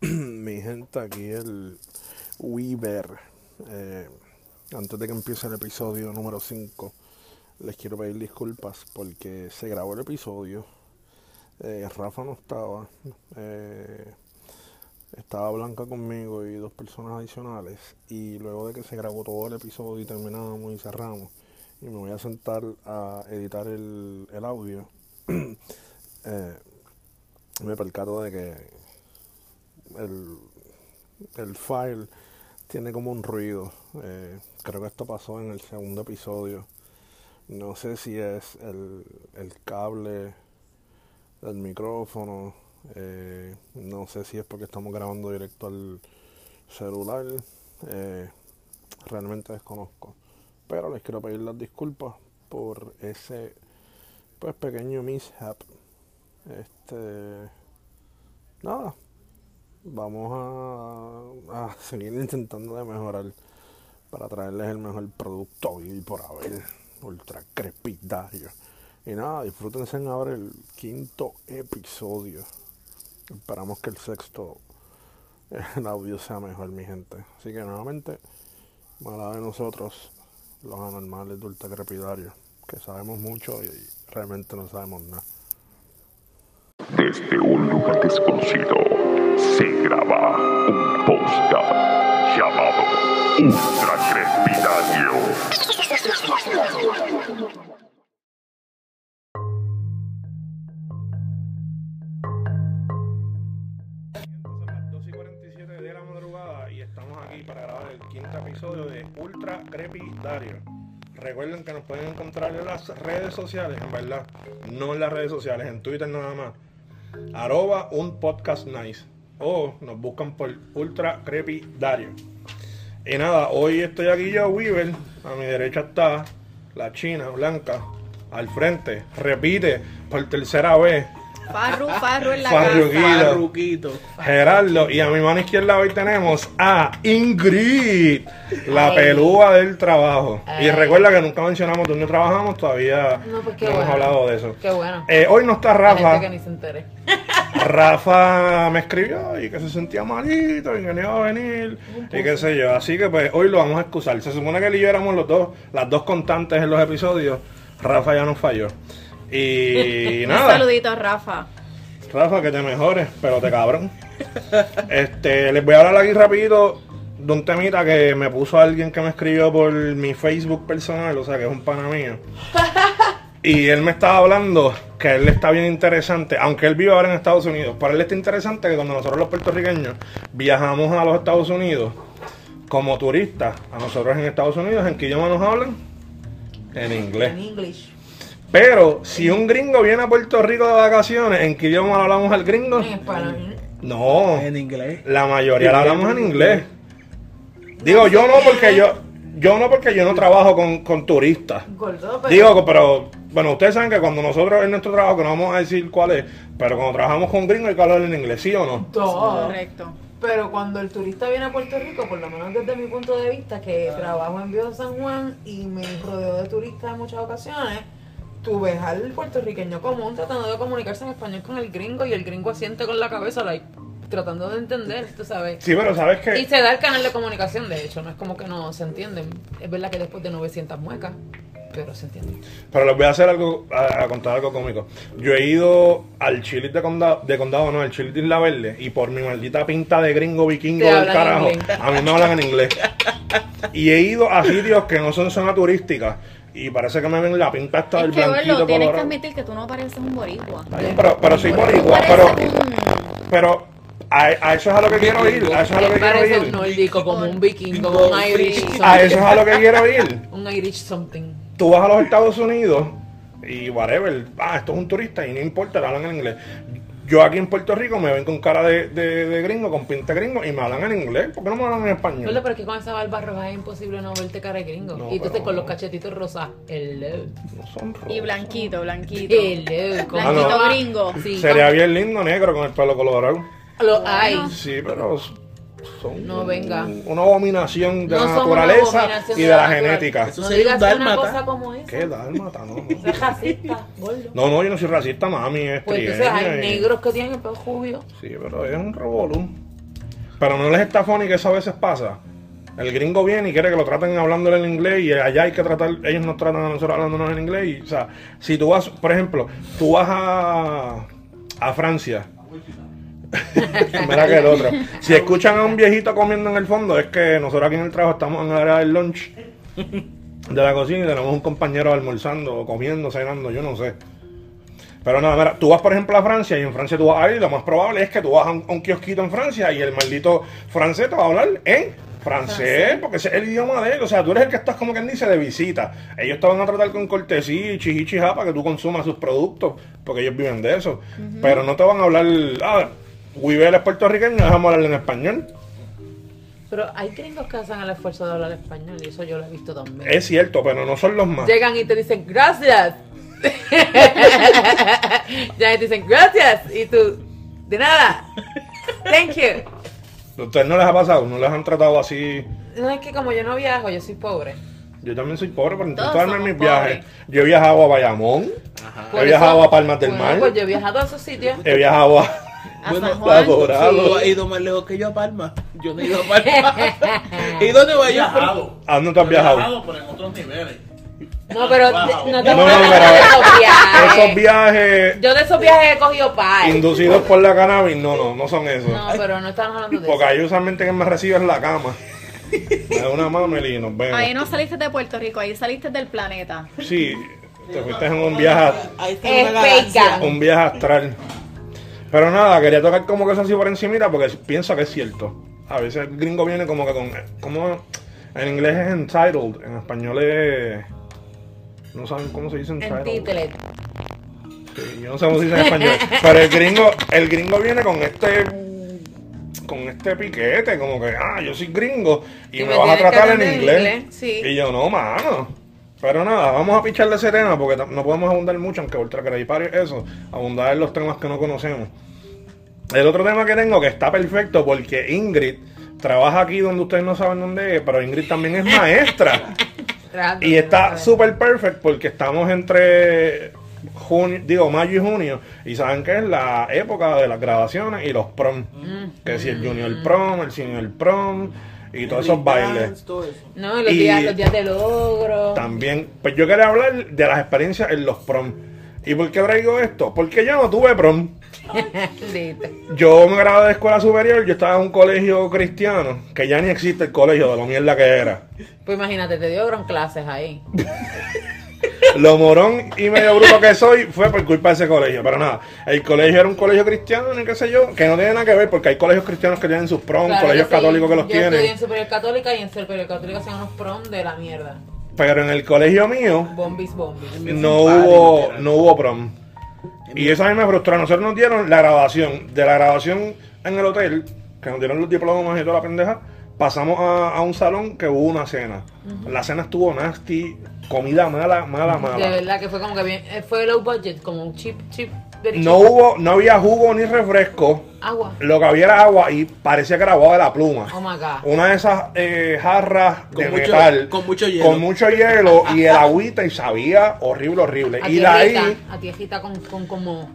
mi gente, aquí el Weaver. Eh, antes de que empiece el episodio número 5, les quiero pedir disculpas porque se grabó el episodio. Eh, Rafa no estaba. Eh, estaba Blanca conmigo y dos personas adicionales. Y luego de que se grabó todo el episodio y terminamos y cerramos, y me voy a sentar a editar el, el audio, eh, me percato de que el, el file tiene como un ruido. Eh, creo que esto pasó en el segundo episodio. No sé si es el, el cable del micrófono. eh, no sé si es porque estamos grabando directo al celular. eh, realmente desconozco. Pero les quiero pedir las disculpas por ese pues pequeño mishap. Este nada, vamos a, a seguir intentando de mejorar para traerles el mejor producto y por haber ultra crepidario. Y nada, disfrútense ahora el quinto episodio. Esperamos que el sexto el audio sea mejor, mi gente. Así que nuevamente, mala de nosotros, los anormales de ultra crepidario, que sabemos mucho y realmente no sabemos nada. Desde un lugar desconocido se graba un podcast llamado Ultra Crepidario. Son las 2 y 47 de la madrugada y estamos aquí para grabar el quinto episodio de Ultra Crepidario. Recuerden que nos pueden encontrar en las redes sociales, en verdad, no en las redes sociales, en Twitter nada más. Arroba un podcast nice. O nos buscan por Ultra Crepidario. Y nada, hoy estoy aquí yo, Weaver. A mi derecha está la china blanca. Al frente, repite por tercera vez, Farru, Farru en la Farruquito. casa. Farruquito. Gerardo, y a mi mano izquierda hoy tenemos a Ingrid, la Ay. pelúa del trabajo. Y recuerda que nunca mencionamos dónde trabajamos, todavía No, pues no hemos bueno. hablado de eso. Qué bueno. Eh, hoy no está Rafa. que ni se entere. Rafa me escribió y que se sentía malito y que no iba a venir y qué sé yo. Así que pues hoy lo vamos a excusar. Se supone que él y yo éramos los dos, las dos constantes en los episodios. Rafa ya nos falló. Y Un nada. saludito a Rafa. Rafa, que te mejores, pero te cabrón. Este, les voy a hablar aquí rapidito de un temita que me puso alguien que me escribió por mi Facebook personal, o sea que es un pana mío. Y él me estaba hablando que él está bien interesante, aunque él vive ahora en Estados Unidos, para él está interesante que cuando nosotros los puertorriqueños viajamos a los Estados Unidos como turistas, a nosotros en Estados Unidos, ¿en qué idioma nos hablan? En inglés. En English. Pero si un gringo viene a Puerto Rico de vacaciones, ¿en qué idioma le hablamos al gringo? En español. No, En inglés. la mayoría la hablamos en inglés. Digo, yo no porque yo, yo no porque yo no trabajo con, con turistas. Gordo, pero. Digo, pero bueno, ustedes saben que cuando nosotros en nuestro trabajo, que no vamos a decir cuál es, pero cuando trabajamos con gringos hay que hablar en inglés, ¿sí o no? Todo. Correcto. Pero cuando el turista viene a Puerto Rico, por lo menos desde mi punto de vista, que trabajo en Viejo San Juan y me rodeo de turistas en muchas ocasiones, tú ves al puertorriqueño común tratando de comunicarse en español con el gringo y el gringo asiente con la cabeza, like, tratando de entender, tú sabes. Sí, pero sabes Y que se da el canal de comunicación, de hecho, no es como que no se entienden. Es verdad que después de 900 muecas, pero se entiende. Pero les voy a hacer algo, a, a contar algo cómico. Yo he ido al Chile de condado, de condado no, al Chile de Isla Verde, y por mi maldita pinta de gringo vikingo del carajo, a mí me hablan en inglés. Y he ido a sitios que no son zona turística, y parece que me ven la pinta esta del Es que, blanquito Gordo, tienes que admitir que tú no pareces un boricua. Ay, Pero, pero soy boricua, pero, un- pero a, a eso es a lo que quiero ir, a eso es a lo que quiero parece un ir. nórdico, como un vikingo, como un Irish. A eso es a lo que quiero ir. Un Irish something. tú vas a los Estados Unidos y whatever, ah, esto es un turista y no importa, te hablan en inglés. Yo aquí en Puerto Rico me ven con cara de, de, de gringo, con pinta de gringo y me hablan en inglés. ¿Por qué no me hablan en español? pero es que con esa barba roja es imposible no verte cara de gringo. No, y entonces pero- con los cachetitos rosas. Hello. No son rojos. Y blanquito, blanquito. Hello. ¿cómo Blanquito se llama? gringo. Sí, Sería ¿cómo? bien lindo negro con el pelo colorado. Lo hay. Sí, pero son No, venga. una abominación de No la son una naturaleza abominación y de de la genética. Eso No sería un digas una dálmata. cosa como esa. ¿Qué dálmata? No, no. Es racista, gordo. No, no, yo no soy racista, mami. Es Pues entonces hay y- negros que tienen el pelo jubio. Sí, pero es un revolú. Pero no les está funny que eso a veces pasa. El gringo viene y quiere que lo traten hablándole en inglés y allá hay que tratar, ellos nos tratan a nosotros hablándonos en inglés. Y, o sea, si tú vas, por ejemplo, tú vas a, a Francia. Mira que el otro. Si escuchan a un viejito comiendo en el fondo, es que nosotros aquí en el trabajo estamos en el área del lunch de la cocina y tenemos un compañero almorzando, comiendo, cenando, yo no sé. Pero nada, mira, tú vas por ejemplo a Francia y en Francia tú vas ahí, lo más probable es que tú vas a un, a un kiosquito en Francia y el maldito francés te va a hablar en francés, porque ese es el idioma de él. O sea, tú eres el que estás como quien dice de visita. Ellos te van a tratar con cortesía y chichichija para que tú consumas sus productos, porque ellos viven de eso. Pero no te van a hablar, ah, Wivel es puertorriqueño, déjame hablarle en español. Pero hay gringos que hacen el esfuerzo de hablar español y eso yo lo he visto también. Es cierto, pero no son los más. Llegan y te dicen gracias. ya y te dicen gracias y tú de nada. Thank you. ¿A ustedes no les ha pasado? ¿No les han tratado así? No es que como yo no viajo, yo soy pobre. Yo también soy pobre, pero intento darme mis viajes. Yo he viajado a Bayamón, Por he viajado eso- a Palmas del bueno, Mar, Pues yo he viajado a esos sitios. he viajado a, A Bueno, San a Juan. Dorado. Tú has ido más lejos que yo a Palma. Yo no he ido a Palma. he ido a Nueva He York. viajado. ¿A dónde tú has He viajado? pero en otros niveles. No, pero Wow. de- no te No, no, pero- de esos viajes. Esos viajes Yo de esos viajes he cogido par. inducidos por la cannabis, no, no, no son esos. No, pero no estamos hablando de Porque eso. ahí usualmente quien me recibe es la cama. Me da una mamel y nos vemos. Ahí no saliste de Puerto Rico, ahí saliste del planeta. Sí, te fuiste en un viaje, Ahí está Es una un viaje astral. Pero nada, quería tocar como que eso así por encimita porque pienso que es cierto. A veces el gringo viene como que con... Como, en inglés es entitled, en español es... No saben cómo se dice En entitled. título. Sí, yo no sé cómo se dice en español. Pero el gringo, el gringo viene con este con este piquete, como que, ah, yo soy gringo y, Y me, vas a tratar en inglés. inglés, sí. Y yo, no, mano. Pero nada, vamos a picharle ese tema porque no podemos abundar mucho, aunque Ultra Credit Party es eso, abundar en los temas que no conocemos. El otro tema que tengo que está perfecto porque Ingrid trabaja aquí donde ustedes no saben dónde es, pero Ingrid también es maestra. Y está súper perfecto porque estamos entre junio, digo mayo y junio y saben que es la época de las grabaciones y los prom. Que si el junior prom, el senior prom y todos esos bailes. Todo eso. No, los, Y- días, los días de logro. También, pues yo quería hablar de las experiencias en los prom. ¿Y por qué traigo esto? Porque yo no tuve prom. Yo me gradué de escuela superior, yo estaba en un colegio cristiano, que ya ni existe el colegio de lo mierda que era. Pues imagínate, te dio gran clases ahí. Lo morón y medio bruto que soy fue por culpa de ese colegio. Pero nada, el colegio era un colegio cristiano, ni qué sé yo, que no tiene nada que ver porque hay colegios cristianos que tienen sus prom, Claro colegios que sí. católicos que los Yo estudié tienen. en superior católica y en superior católica hacían unos prom de la mierda. Pero en el colegio mío Bombis, bombis. no hubo, no hubo prom. Y eso a mí me frustró. Nosotros nos dieron la grabación. De la grabación en el hotel, que nos dieron los diplomas y toda la pendeja, pasamos a, a un salón que hubo una cena. La cena estuvo nasty, comida mala, mala, De mala. verdad que fue como que bien. eh, Fue low budget, como un chip, chip. No hubo, no había jugo ni refresco. Agua. Lo que había era agua y parecía que era agua de la pluma. Oh my god. Una de esas eh, jarras Con de mucho- metal. con mucho hielo. Con mucho hielo y el agüita y sabía horrible, horrible. A Y de ahí a tiejita con, con como.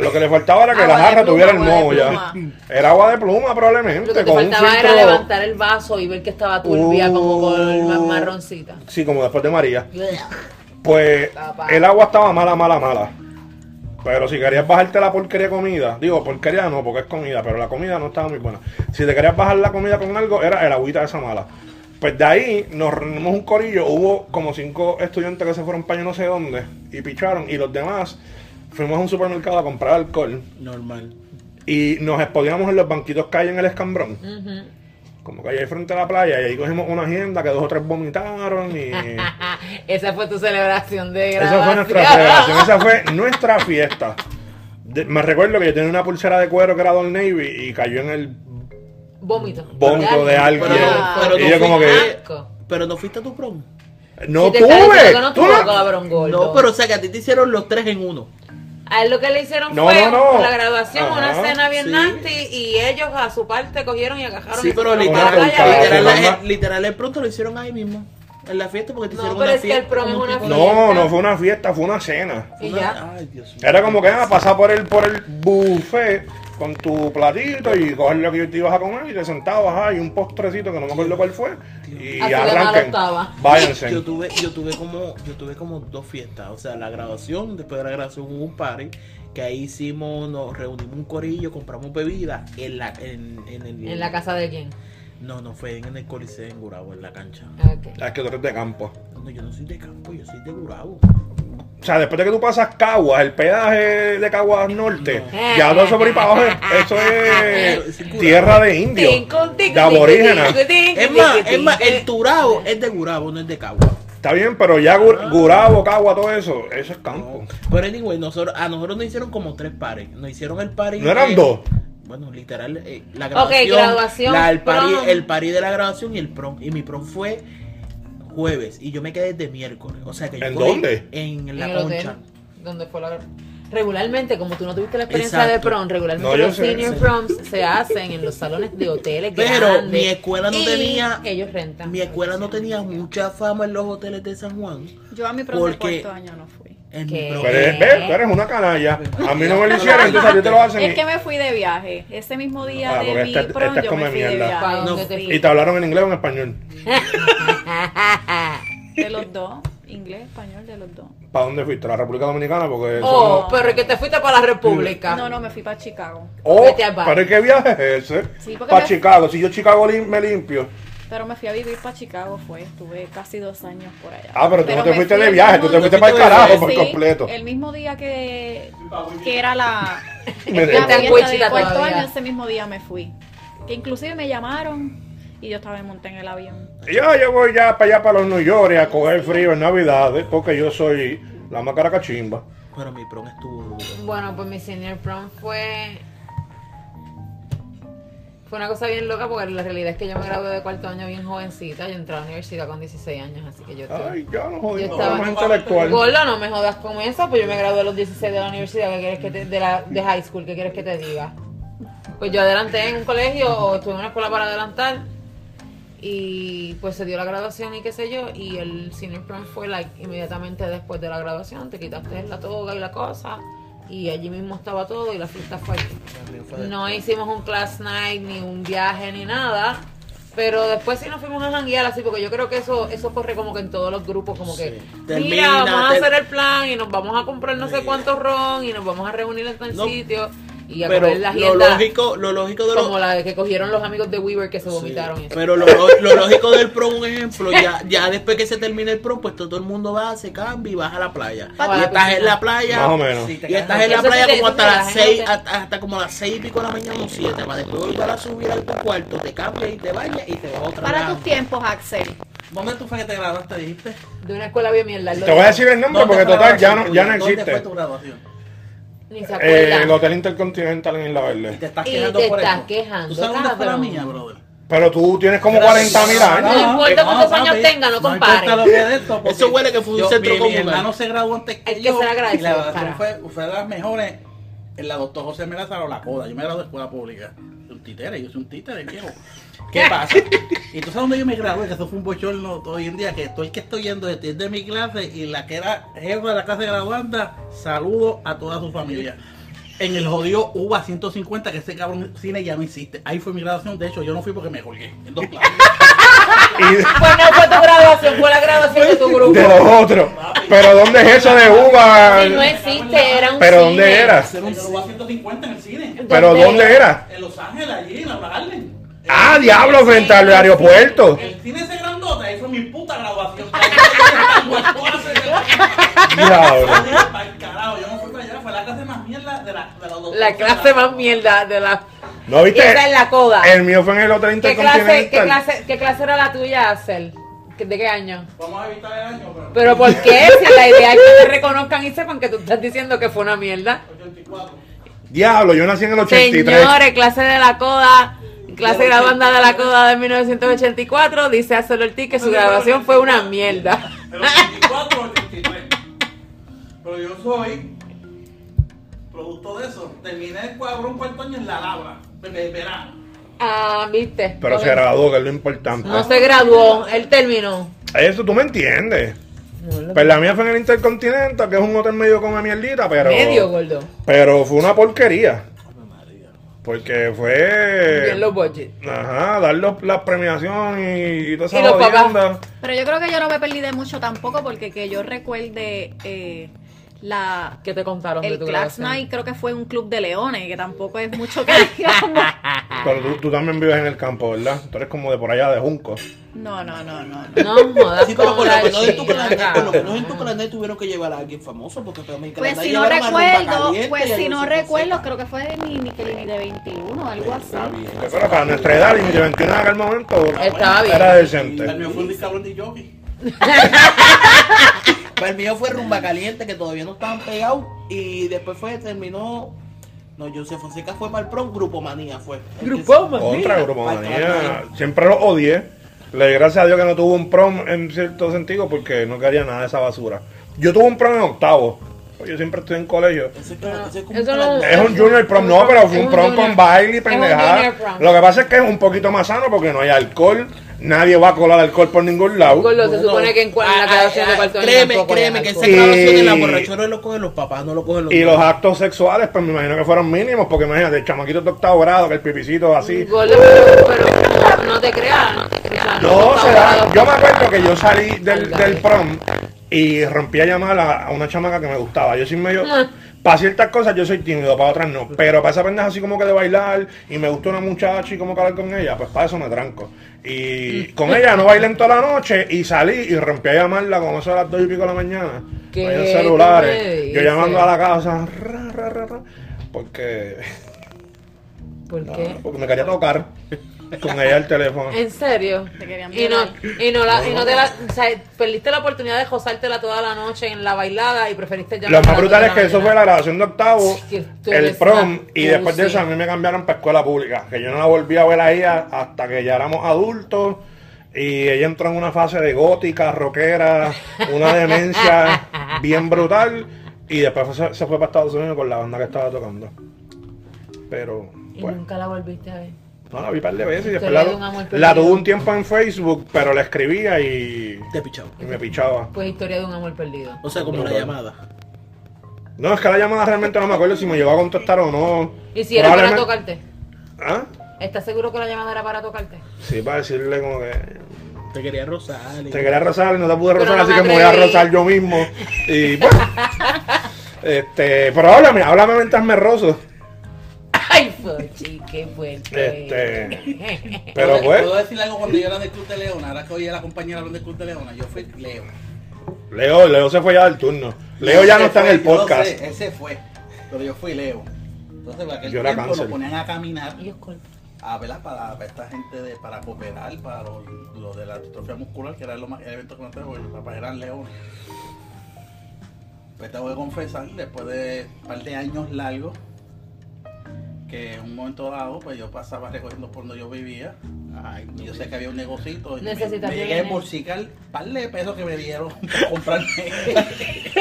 Lo que le faltaba era que Agua la jarra pluma, tuviera el moho ya. Era agua de pluma probablemente. Lo que te con un faltaba era levantar el vaso y ver que estaba turbia, como con Uh. ma- marroncita. Sí, como después de María. Pues el agua estaba mala, mala, mala. Pero si querías bajarte la porquería comida, digo porquería no, porque es comida, pero la comida no estaba muy buena. Si te querías bajar la comida con algo, era el agüita esa mala. Pues de ahí nos reunimos un corillo, hubo como cinco estudiantes que se fueron para yo no sé dónde y picharon, y los demás fuimos a un supermercado a comprar alcohol Normal. y nos exponíamos en los banquitos que hay en el escambrón. Como que ahí frente a la playa, y ahí cogimos una agenda que dos o tres vomitaron y... Esa fue tu celebración de Esa graduación. fue nuestra celebración, esa fue nuestra fiesta. De- me recuerdo que yo tenía una pulsera de cuero que era Old Navy y cayó en el Vómito. vómito de alguien. Pero, pero y no yo como fuiste- que Asco. Pero no fuiste a tu prom. no Si tuve. no gordo. No, pero o sea que a ti te hicieron los tres en uno. A él lo que le hicieron No, fue no, no. por la graduación, Ajá, una cena bien sí. nasty y ellos a su parte cogieron y agajaron Sí, pero literal- literal, el- literal el pronto lo hicieron ahí mismo. En la fiesta porque te No, hicieron pero una es que el fiesta. prom es una tipo- No, no fue una fiesta, fue una cena. Y Una- ya. Ay, Dios mío. Era como que ah, pasar por el, por el buffet con tu platito y coges lo que te ibas a comer y te sentabas ahí un postrecito que no me acuerdo cuál fue y Así arranquen. Váyanse. Yo tuve, yo tuve como, yo tuve como dos fiestas, o sea, la graduación, después de la graduación hubo un party, que ahí hicimos, nos reunimos un corillo, compramos bebidas en la, en, en el, ¿En la casa de quién? No, no fue en el Coliseo en Gurabo, en la cancha. Ok. Es que tú eres de campo. No, yo no soy de campo, yo soy de Gurabo. O sea, después de que tú pasas Caguas, el pedaje de Caguas Norte, No. ya todo eso por ahí para abajo, eso es tierra de indios, de tico, Es más, es más, el Turabo es de Gurabo, no es de Cagua. Está bien, pero ya Gur- Gurabo, Cagua, todo eso, eso es campo. Pero anyway, nosotros, a nosotros nos hicieron como tres pares. Nos hicieron el party. ¿No eran de- dos? Bueno, literal, eh, la Ok, graduación. graduación, la- el, party, prom. el party de la graduación y el prom. Y mi prom fue jueves. Y yo me quedé desde miércoles. O sea que yo ¿En dónde? En la concha. donde fue la Regularmente, como tú no tuviste la experiencia Exacto. de prom, regularmente No, los sé, senior sí. proms se hacen en los salones de hoteles Pero grandes. mi escuela no y tenía- Ellos rentan. Mi escuela no tenía mucha fama en los hoteles de San Juan. Yo a mi prom de cuarto año no fui. Pero es- ves, tú eres una canalla. A mí no me lo hicieron, entonces a ti te lo hacen. Es y- que me fui de viaje. Ese mismo día Ah, de mi esta- prom esta es yo come me fui de mierda. viaje. ¿Para No, dónde te Sí. Y te hablaron en inglés o en español. De los dos. Inglés, español, de los dos. ¿Para dónde fuiste? ¿A la República Dominicana? Porque Oh, no- pero es que te fuiste para la República. No, no, me fui para Chicago. Oh, Vete al bar. pero ¿qué viaje es ese? Sí, porque para me- Chicago. Si yo Chicago lim- me limpio. Pero me fui a vivir para Chicago, fue. Estuve casi dos años por allá. Ah, pero tú no te fuiste fui de viaje, mismo tú te fuiste para el carajo por completo. El mismo día que, que era la, Me la en de cuarto año, ese mismo día me fui. Que inclusive me llamaron y yo estaba monté en el avión. Ya, yo voy ya para allá, para los New York, a coger frío en Navidades, porque yo soy la más cara cachimba. Pero mi prom estuvo duro. Bueno, pues mi senior prom fue. Fue una cosa bien loca porque la realidad es que yo me gradué de cuarto año bien jovencita. Yo entré a la universidad con 16 años, así que yo estuve. Ay, ya no Yo jodimos, estaba- más intelectual. Gordo, no me jodas con eso, pues yo me gradué a los 16 de la universidad, ¿qué quieres que te, de, la, de high school, ¿qué quieres que te diga? Pues yo adelanté en un colegio, o estuve en una escuela para adelantar, y pues se dio la graduación y qué sé yo, y el senior prom fue like, inmediatamente después de la graduación, te quitaste la toga y la cosa, y allí mismo estaba todo, y la fiesta fue allí. No hicimos un class night, ni un viaje, ni nada. Pero después sí nos fuimos a janguear así, porque yo creo que eso eso corre como que en todos los grupos, como que, Sí. mira, vamos a hacer el plan y nos vamos a comprar no sé cuántos ron y nos vamos a reunir en tal No. sitio y a Pero comer la lo lógico, lo lógico de lo, como la que cogieron los amigos de Weaver que se Sí, vomitaron. y eso. Pero lo, lo lógico del prom, un ejemplo, ya, ya después que se termine el prom, pues todo el mundo va, se cambia y baja a la playa. Pa' y la estás piscina. en la playa. Más o menos. Sí, Y estás en la sí playa como hasta sí, la las seis, hasta, hasta como las seis y pico de la mañana o siete, para después volver a subir a tu cuarto, te cambias y te bañas y te vas otra vez. Para tus tiempos, Axel. ¿Dónde tú fue que te graduaste, dijiste? De una escuela bien mierda. Te voy a decir el nombre ¿Dónde porque total ya no, ya no ¿Dónde fue existe. tu graduación? Ni se Eh, acuerda. el Hotel Intercontinental en Isla Y Verde. te estás Y quejando te por estás eso. quejando, ¿Tú sabes dónde fue la cabrón. mía, brother? Pero tú tienes como 40 mil No años. importa cuántos años papi, tenga, no compare. importa lo que de esto, porque Eso huele que fue un yo- centro mi, mi comunal. hermano se graduó antes que Hay que yo. ser agradecido, y la graduación fue, fue de las mejores en la doctor José Melaza o la Coda. Yo me gradué de escuela pública. Un títere, yo soy un títere viejo. ¿Qué pasa? Y tú sabes dónde yo me gradué, que eso fue un bochorno hoy en día, que estoy que estoy yendo de, de mi clase y la que era jefa de la clase graduanda, saludo a toda su familia. En el jodido UBA 150, que ese cabrón cine ya no existe. Ahí fue mi graduación, de hecho yo no fui porque me colgué en dos clases. Pues no fue tu graduación, fue la graduación de tu grupo. de los otros. Pero ¿dónde es eso de uva? Si no existe, era un ¿Pero cine. dónde era? En el UBA 150 en el cine. ¿Pero dónde era? Los Ángeles, allí, en la Harlem. Ah, diablo, frente al aeropuerto. El cine ese grandote, ahí fue mi puta graduación. Diablo. Carajo, yo no fui para allá, fue la clase más mierda de la, de la doctora. La clase más mierda de la. ¿No viste? Esa es la coda. El mío fue en el Hotel ¿Qué clase, qué, Intercontinental. clase, ¿Qué clase era la tuya, Axel? ¿De qué año? Vamos a evitar el año, pero. Pero ¿por qué? Si la idea es que te reconozcan y sepan que tú estás diciendo que fue una mierda. 84. Diablo, yo nací en el 83. Señores, clase de la coda, clase graduanda de la coda de 1984, dice Axel Ortiz que su graduación fue una mierda. El 84 o el 83. Pero yo soy producto de eso. Terminé el cuadro un cuarto año en la labra, verano. Ah, viste. Pero se graduó, que es lo importante. No se graduó, él terminó. Eso tú me entiendes. Pues la mía fue en el Intercontinental, que es un hotel medio con una mierdita, pero. Medio gordo. Pero fue una porquería. Porque fue. Bien los budget. Ajá, dar los- las premiaciones y, y toda esa Y los papás. Pero yo creo que yo no me perdí de mucho tampoco porque que yo recuerde eh, la ¿Qué te contaron de el tu Class? Night creo que fue un club de leones que tampoco es mucho que digamos. Pero tú, tú también vives en el campo, ¿verdad? Tú eres como de por allá de Junco. No, no, no, no. no. No jodas Sí, pero por lo menos en tu chica. canal, por lo menos en tu canal tuvieron que llevar a alguien famoso porque pero mi Pues canal si no recuerdo, pues si no recuerdo, creo que fue de mi, mi, que ni de 21 algo así. Está bien. Pero para nuestra edad, y de 21 en aquel momento, Estaba bien. era El decente. mío fue un cabrón de jockey. Pues el mío fue Rumba Caliente, que todavía no estaban pegados. Y después fue, terminó. No, José Fonseca fue para el prom, Grupo Manía fue. Grupo Manía. Otra grupo manía. Siempre lo odié. Le di gracias a Dios que no tuvo un prom en cierto sentido porque no quería nada de esa basura. Yo tuve un prom en octavo. Yo siempre estoy en colegio. Es como Eso un Es un junior prom, no, pero fue Es un prom con baile y pendejada. Lo que pasa es que es un poquito más sano porque no hay alcohol. Nadie va a colar alcohol por ningún lado. Gordo, se Bueno, supone que en, la ah, ah, de cuarto año Créeme, créeme que esa graduación en la Y- borrachera lo cogen los papás, no lo cogen los Y niños. los actos sexuales, pues me imagino que fueron mínimos, porque imagínate, el chamaquito de octavo grado, que el pipicito así. Gordo, pero, pero no te creas. No, te creas, No, se da. Yo me acuerdo que yo salí del, del prom y rompí a llamar a, a una chamaca que me gustaba. Yo soy medio. Para ciertas cosas yo soy tímido, para otras no. Pero para esa pendeja así como que de bailar y me gusta una muchacha y como que hablar con ella, pues para eso me tranco. Y con ella no bailé en toda la noche y salí y rompí a llamarla como eso a las dos y pico de la mañana. ¿Qué Ahí en celulares. Yo llamando a la casa. ra, ra, ra, ra, porque, ¿Por qué? porque me quería tocar con ella el teléfono. ¿En serio? Te querían Y no, y no, la, y no te la, o sea, perdiste la oportunidad de gozártela toda la noche en la bailada y preferiste Lo llamar más brutal es que eso fue la grabación de octavo, el prom, y después de eso a mí me cambiaron para escuela pública, que yo no la volví a ver a ella hasta que ya éramos adultos, y ella entró en una fase de gótica, rockera, una demencia bien brutal, y después se, se fue para Estados Unidos con la banda que estaba tocando. Pero, Y pues, nunca la volviste a ver. No, la vi un par de veces y después la, de la tuve un tiempo en Facebook, pero la escribía y, Te pichado. y me pichaba. Pues historia de un amor perdido. O sea, como la llamada. No, es que la llamada realmente no me acuerdo si me llegó a contestar o no. ¿Y si era para tocarte? ¿Ah? ¿Estás seguro que la llamada era para tocarte? Sí, para decirle como que Te quería rozar. y- te quería rozar y no te pude rozar, no así me que me voy a rozar yo mismo. Y bueno. este, pero háblame, háblame mientras me rozo. Ay, Fochi, qué fuerte. Este, pero ¿Puedo, pues, ¿Puedo decirle algo cuando yo era del Club de Leona? Ahora que hoy es la compañera del Club de Leona, yo fui Leo. Leo, Leo se fue ya del turno. Leo ya no está en fue, el yo lo podcast. sé, ese fue. Pero yo fui Leo. Entonces, en aquel Yo era tiempo cáncer. lo ponían a caminar Y a ¿verdad? Para, para esta gente de, para cooperar para lo, lo de la distrofia muscular, que era lo más, el evento que no tengo, los papás eran leones. Pues tengo que confesar, después de un par de años largos, que en un momento dado, pues yo pasaba recogiendo por donde yo vivía. Ay, yo sé que había un negocito y me, llegué a embolsicar un par de pesos que me dieron para comprarme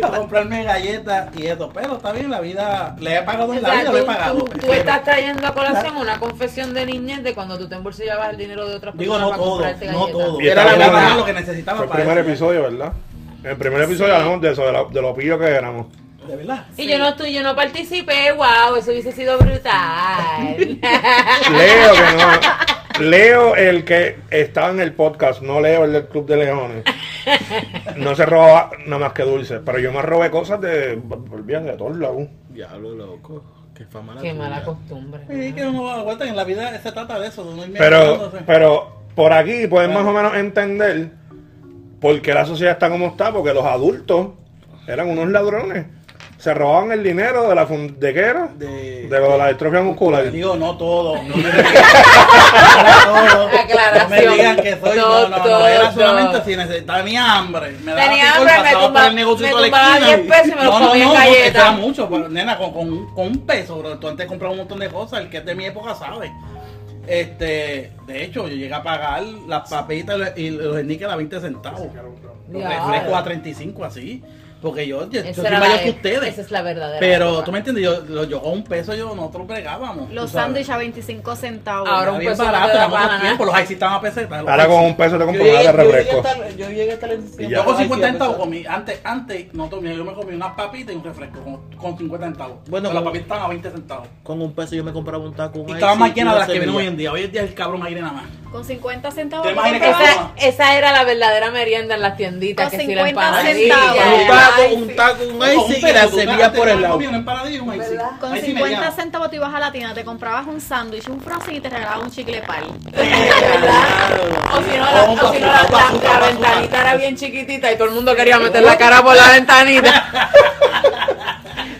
para comprarme galletas y eso. Pero está bien, la vida, le he pagado O en la sea, vida, lo he pagado. tú- tú estás trayendo a colación una confesión de niñez de cuando tú te embolsillabas el dinero de otras Digo, personas no para todo, comprarte no galletas. todo. Y Era la verdad lo que necesitaba Fue el para primer eso. episodio, ¿verdad? En el primer episodio hablamos de eso, de, la- de lo pillo que éramos. De verdad. Y yo no estoy, yo no participé, wow, eso hubiese sido brutal. Leo que no. Leo el que estaba en el podcast, no Leo el del Club de Leones. No se robaba nada más que dulces, pero yo me robé cosas de, olvídate, de todos lados. Diablo, loco. Qué fama la Qué mala costumbre. Sí, que uno aguanta, en la vida se trata de eso, de Pero, pero por aquí pueden más o menos entender por qué la sociedad está como está, porque los adultos eran unos ladrones. Se robaban el dinero de la de qué era? De- De lo de la distrofia muscular. Digo, no todo. No me digan, no todo. Aclaración. No me digan que soy. No, no, no. Era solamente si necesitaba. Tenía hambre. Me daba Tenía hambre, me el negocio me de la tumbaba esquina 10 pesos y me lo no, comía galletas. era mucho. Pero, nena, con, con, con un peso, bro. Tú antes comprabas un montón de cosas. El que es de mi época sabe. Este, de hecho, yo llegué a pagar las papitas y los sneakers a 20 centavos. Los refrescos a 35 así. Porque yo, yo, yo soy mayor que ustedes. Esa es la verdadera. Pero época. tú me entiendes, yo, yo con un peso yo nosotros bregábamos. Los sándwiches a 25 centavos. Ahora un peso no barato, nada. tiempos, los IC estaban a pesetas. los Ahora con un peso te compras una de yo llegué a refresco. yo llegué a estar en Y yo con 50 centavos comí, antes, antes, no tomé, yo me comí unas papitas y un refresco con, con 50 centavos. Bueno, Pero las papitas estaban a 20 centavos. Con un peso yo me compraba un taco. Un Y estaban más icy llenas de las que vienen hoy en día. Hoy en día el cabrón aire nada más. Con 50 centavos. ¿Te tú imaginas comprabas- que Esa, esa era la verdadera merienda en las tienditas. Con que si la 50 empanadilla, centavos. Un el taco, un taco, un icy y la por el lado. Con Ahí sí 50 mediano. centavos tú ibas a la tienda, te comprabas un sándwich, un frozen y te regalaban un chicle pal. O si no, la, O si no, ventanita era bien chiquitita y todo el mundo quería meter la cara por la ventanita.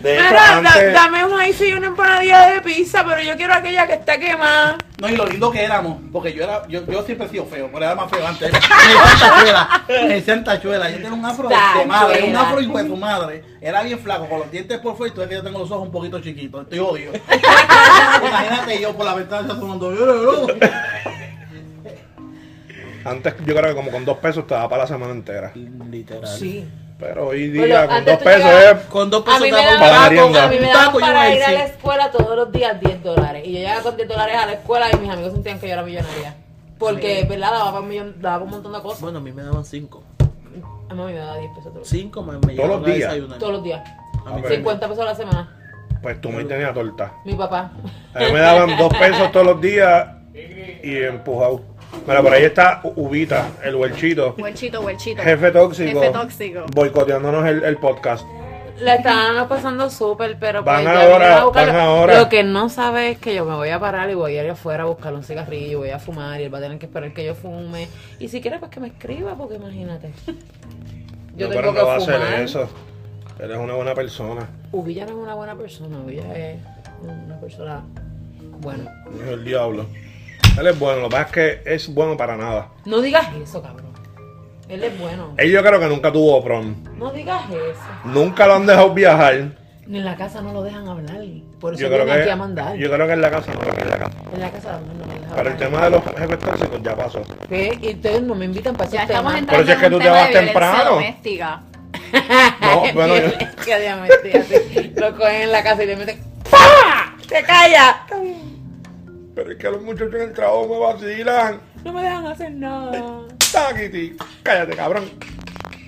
De hecho, Mira, da- antes, dame un ice y una empanadilla de pizza, pero yo quiero aquella que está quemada. No, y lo lindo que éramos, porque yo era, yo, yo siempre he sido feo, pero era más feo antes. Me decían tachuela, me decían tachuela. Yo tenía un afro de Tachuela. madre, un afro hijo de su madre. Era bien flaco, con los dientes por fuera, y tú ves que yo tengo los ojos un poquito chiquitos. Estoy odio. Imagínate yo por la ventana tomando. antes yo creo que como con dos pesos te daba para la semana entera. Literal. Sí. Pero hoy Bueno, día con antes dos pesos llegabas- es... Con dos A pesos me daba un Para la daban, merienda. a mí me daban para ir a la escuela todos los días 10 dólares. Y yo llegaba con 10 dólares a la escuela y mis amigos sentían que yo era millonaria. Porque, ¿verdad? Daba para un, millón- daba un montón de cosas. Bueno, a mí me daban cinco. A mí me daba 10 pesos todos los días. Cinco me, me llevaban los días? Todos los días. A mí Ok. 50 pesos a la semana. Pues tú me tenías torta. Mi papá. A mí me daban dos pesos todos los días y empujado. Mira, por ahí está Ubita, el huelchito, Huelchito, huelchito. jefe tóxico, Jefe tóxico. boicoteándonos el, el podcast. La estaban pasando súper, pero Van pues ahora, a buscarlo. van ahora. Lo que no sabe es que yo me voy a parar y voy a ir afuera a buscar un cigarrillo, voy a fumar y él va a tener que esperar que yo fume. Y si quiere, pues que me escriba, porque imagínate. Yo no, tengo pero que va a fumar. hacer eso. Eres una buena persona. Uvilla no es una buena persona, Uvilla es una persona buena. Dijo el diablo. Él es bueno, lo que pasa es que es bueno para nada. No digas eso, cabrón. Él es bueno. Él yo creo que nunca tuvo prom. No digas eso. Nunca lo han dejado viajar. Ni en la casa no lo dejan hablar. Por eso Yo creo aquí que a mandar. yo creo que en la casa no, que en la casa. En la casa no me dejan Pero el tema de los jefes tóxicos ya pasó. ¿Qué? Y ustedes no me invitan para Ya estamos temas. Pero entrando si es que tú te vas temprano. doméstica. No, bueno, yo-. Lo cogen en la casa y le meten. ¡Pah! ¡Te calla! Pero es que los muchachos en el trabajo me vacilan. No me dejan hacer nada. Taquiti, cállate, cabrón.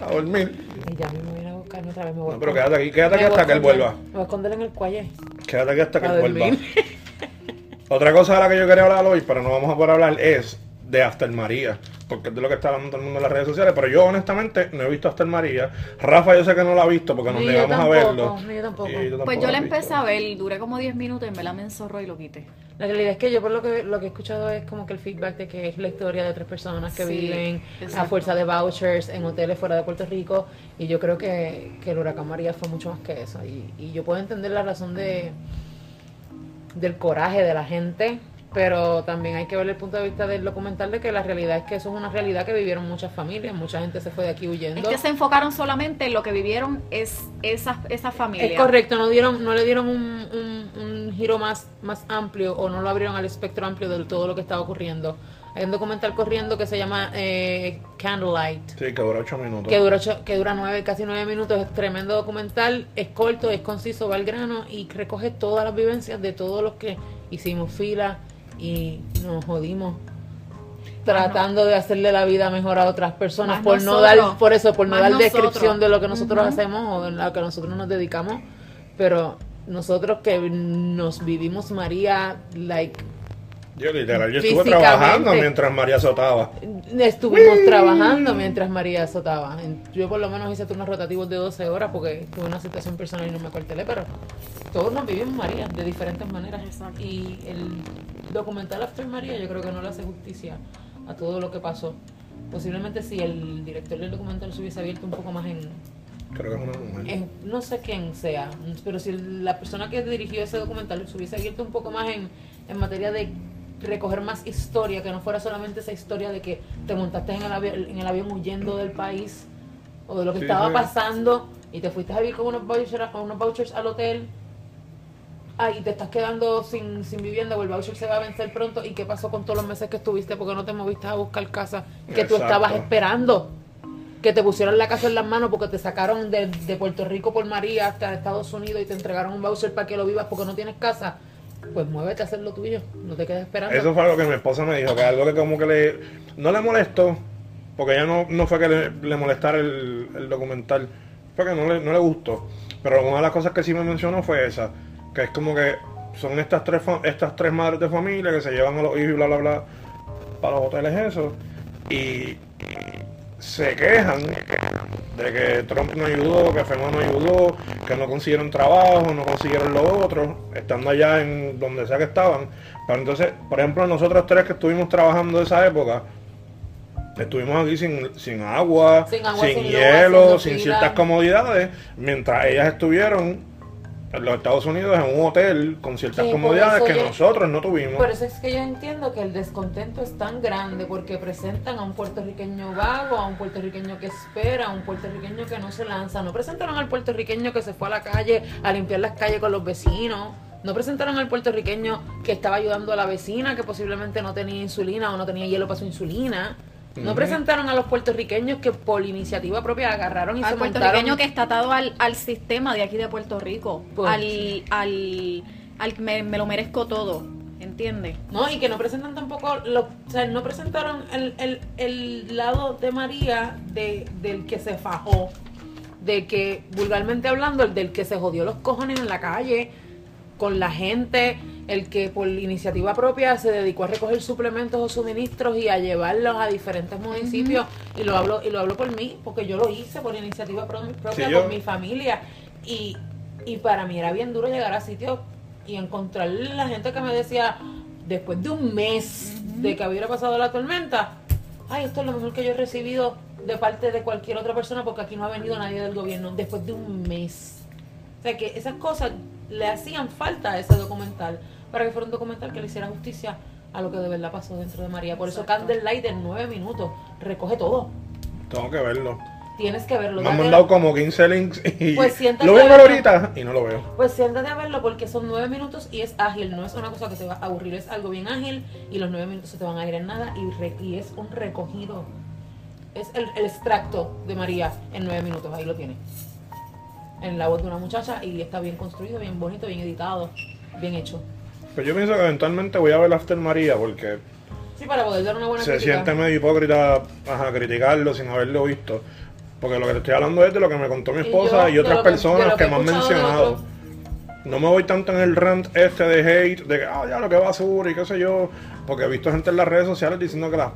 A dormir. Y ya me viene a buscar otra vez. Me voy No, pero quédate aquí, quédate aquí hasta que él vuelva. Me voy a esconder en el cualle. Quédate aquí hasta que él vuelva. Otra cosa de la que yo quería hablar hoy, pero no vamos a poder hablar, es de After María. Porque es de lo que está hablando todo el mundo en las redes sociales. Pero yo, honestamente, no he visto After María. Rafa, yo sé que no la ha visto porque nos Ni yo negamos a verlo. ni yo tampoco. Y Pues tampoco yo la la empecé visto. a ver, duré como 10 minutos y en verdad me enzorró y lo quité. La realidad es que yo por lo que lo que he escuchado es como que el feedback de que es la historia de tres personas que Sí, viven a fuerza de vouchers en hoteles fuera de Puerto Rico y yo creo que, que el huracán María fue mucho más que eso y, y yo puedo entender la razón de del coraje de la gente pero también hay que ver el punto de vista del documental de que la realidad es que eso es una realidad que vivieron muchas familias mucha gente se fue de aquí huyendo Es que se enfocaron solamente en lo que vivieron es esas esa familia. Es correcto, no dieron, no le dieron un, un- un giro más, más amplio o no lo abrieron al espectro amplio de todo lo que estaba ocurriendo. Hay un documental corriendo que se llama eh, Candlelight, Sí, que dura ocho minutos. que dura ocho- que dura nueve, casi nueve minutos, es tremendo documental, es corto, es conciso, va al grano y recoge todas las vivencias de todos los que hicimos fila y nos jodimos tratando de hacerle la vida mejor a otras personas Más por no dar por eso por no dar nosotros. descripción de lo que nosotros hacemos o de lo que nosotros nos dedicamos pero nosotros que nos vivimos María like Yo literal, yo estuve trabajando mientras María azotaba. estuvimos trabajando mientras María azotaba yo por lo menos hice turnos rotativos de 12 horas porque tuve una situación personal y no me acuartelé pero todos nos vivimos María de diferentes maneras Exacto. y el documental After María yo creo que no le hace justicia a todo lo que pasó posiblemente si el director del documental se hubiese abierto un poco más en, Creo que es una mujer. en- no sé quién sea, pero si la persona que dirigió ese documental se hubiese abierto un poco más en, en materia de recoger más historia, que no fuera solamente esa historia de que te montaste en el avión, en el avión huyendo del país o de lo que Sí, estaba sí. pasando y te fuiste a vivir con unos vouchers, con unos vouchers al hotel. Ah, y te estás quedando sin, sin vivienda o el voucher se va a vencer pronto. ¿Y qué pasó con todos los meses que estuviste? Porque no te moviste a buscar casa que tú Exacto. estabas esperando. que te pusieron la casa en las manos porque te sacaron de, de Puerto Rico por María hasta Estados Unidos y te entregaron un voucher para que lo vivas porque no tienes casa, pues muévete a hacer lo tuyo, no te quedes esperando. Eso fue lo que mi esposa me dijo, que algo que como que le... No le molestó, porque ella no, no fue que le, le molestara el, el documental, fue que no le, no le gustó. Pero una de las cosas que sí me mencionó fue esa, que es como que son estas tres, estas tres madres de familia que se llevan a los hijos y bla, bla, bla, para los hoteles eso, y se quejan de que Trump no ayudó, que FEMA no ayudó, que no consiguieron trabajo, no consiguieron lo otro, estando allá en donde sea que estaban. Pero entonces, por ejemplo, nosotros tres que estuvimos trabajando esa época, estuvimos aquí sin, sin agua, Sin agua, hielo, sin ciertas comodidades, mientras ellas estuvieron los Estados Unidos en un hotel con ciertas Sí, comodidades que yo- nosotros no tuvimos. Por eso es que yo entiendo que el descontento es tan grande porque presentan a un puertorriqueño vago, a un puertorriqueño que espera, a un puertorriqueño que no se lanza. No presentaron al puertorriqueño que se fue a la calle a limpiar las calles con los vecinos. No presentaron al puertorriqueño que estaba ayudando a la vecina que posiblemente no tenía insulina o no tenía hielo para su insulina. No presentaron a los puertorriqueños que por iniciativa propia agarraron y Al se puertorriqueño montaron. que está atado al, al sistema de aquí de Puerto Rico. Pues, al, al, al me, me lo merezco todo. ¿Entiendes? No, y que no presentan tampoco, lo, o sea, no presentaron el, el, el lado de María de, del que se fajó, de que, vulgarmente hablando, el del que se jodió los cojones en la calle, con la gente, el que por iniciativa propia se dedicó a recoger suplementos o suministros y a llevarlos a diferentes municipios, y lo hablo, y lo hablo por mí, porque yo lo hice por iniciativa pro- propia Sí, con mi familia, y, y para mí era bien duro llegar a sitios y encontrar la gente que me decía, después de un mes de que hubiera pasado la tormenta, ay, esto es lo mejor que yo he recibido de parte de cualquier otra persona porque aquí no ha venido nadie del gobierno, después de un mes. O sea que esas cosas le hacían falta a ese documental para que fuera un documental que le hiciera justicia a lo que de verdad pasó dentro de María. Por eso Candlelight en nueve minutos recoge todo. Tengo que verlo. Tienes que verlo. Me han mandado como 15 links y Pues siéntate lo voy a ver ahorita y no lo veo. Pues siéntate a verlo porque son nueve minutos y es ágil, no es una cosa que te va a aburrir, es algo bien ágil y los nueve minutos se te van a ir en nada y, re- y es un recogido. Es el, el extracto de María en nueve minutos, ahí lo tienes. En la voz de una muchacha y está bien construido, bien bonito, bien editado, bien hecho. Pero yo pienso que eventualmente voy a ver After María porque Sí, para poder dar una buena se crítica. siente medio hipócrita ajá, criticarlo sin haberlo visto. Porque lo que te estoy hablando es de lo que me contó mi Y esposa yo, y, otras que- personas que, que me han mencionado. No me voy tanto en el rant este de hate, de que, ah, ya lo que basura y qué sé yo. Porque he visto gente en las redes sociales diciendo que las,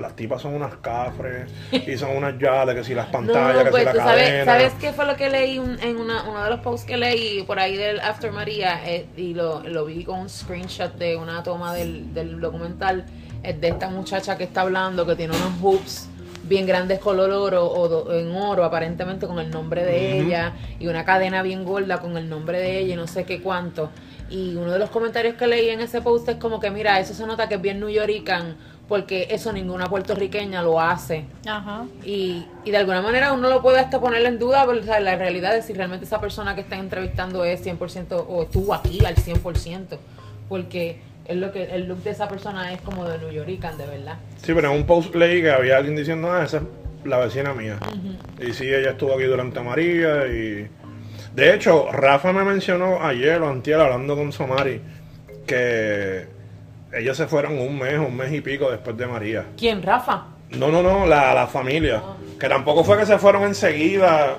las tipas son unas cafres y son unas yales, que si las pantallas, No, que pues si la tú sabes, cadena. ¿sabes qué fue lo que leí un- en una, uno de los posts que leí por ahí del After María? eh, y lo, lo vi con un screenshot de una toma del, del documental es de esta muchacha que está hablando que tiene unos hoops bien grandes color oro o do- en oro aparentemente con el nombre de ella y una cadena bien gorda con el nombre de ella y no sé qué cuánto y uno de los comentarios que leí en ese post es como que mira eso se nota que es bien New Yorican porque eso ninguna puertorriqueña lo hace Ajá. y, y de alguna manera uno lo puede hasta poner en duda, pero o sea, la realidad es si realmente esa persona que está entrevistando es 100% o estuvo aquí al 100%, porque es lo que el look de esa persona es como de New Yorican, de verdad. Sí, pero en un post leí que había alguien diciendo, ah, esa es la vecina mía. Y sí, ella estuvo aquí durante María y... De hecho, Rafa me mencionó ayer o antier hablando con Somari que ellos se fueron un mes, un mes y pico después de María. ¿Quién, Rafa? No, no, no, la, la familia. Que tampoco fue que se fueron enseguida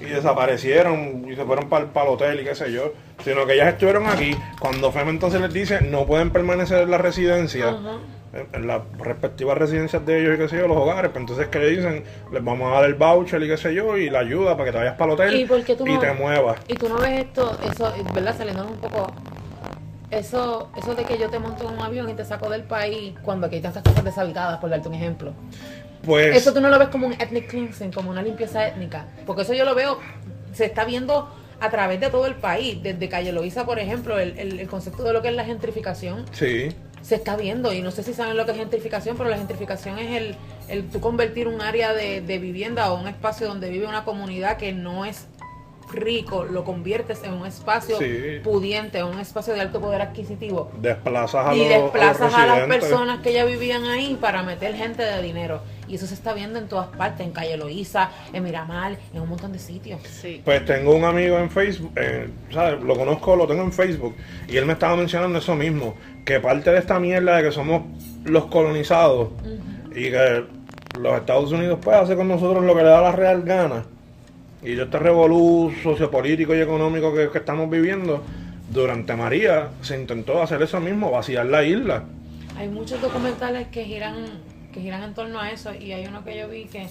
y desaparecieron y se fueron para el hotel y qué sé yo. Sino que ellas estuvieron aquí. Cuando FEMA entonces les dice no pueden permanecer en la residencia, en, en las respectivas residencias de ellos y qué sé yo, los hogares. Pues entonces que le dicen, les vamos a dar el voucher y qué sé yo y la ayuda para que te vayas para el hotel ¿Y tú no- te muevas. Y tú no ves esto, eso, ¿verdad? Saliéndonos un poco... Eso, eso de que yo te monto en un avión y te saco del país cuando aquí hay tantas cosas deshabitadas, por darte un ejemplo. Pues Eso tú no lo ves como un ethnic cleansing, como una limpieza étnica. Porque eso yo lo veo, se está viendo a través de todo el país. Desde Calle Loíza, por ejemplo, el, el- el concepto de lo que es la gentrificación sí. se está viendo. Y no sé si saben lo que es gentrificación, pero la gentrificación es el, el tú convertir un área de, de vivienda o un espacio donde vive una comunidad que no es rico lo conviertes en un espacio Sí. pudiente, en un espacio de alto poder adquisitivo. Desplazas a Y los, a los desplazas a las personas que ya vivían ahí para meter gente de dinero. Y eso se está viendo en todas partes, en Calle Loíza, en Miramar, en un montón de sitios. Sí. Pues tengo un amigo en Facebook, eh, ¿sabes? Lo conozco, lo tengo en Facebook, y él me estaba mencionando eso mismo, que parte de esta mierda de que somos los colonizados y que los Estados Unidos puede hacer con nosotros lo que le da la real gana. Y yo este revolú sociopolítico y económico que, que estamos viviendo, durante María se intentó hacer eso mismo, vaciar la isla. Hay muchos documentales que giran que giran en torno a eso y hay uno que yo vi que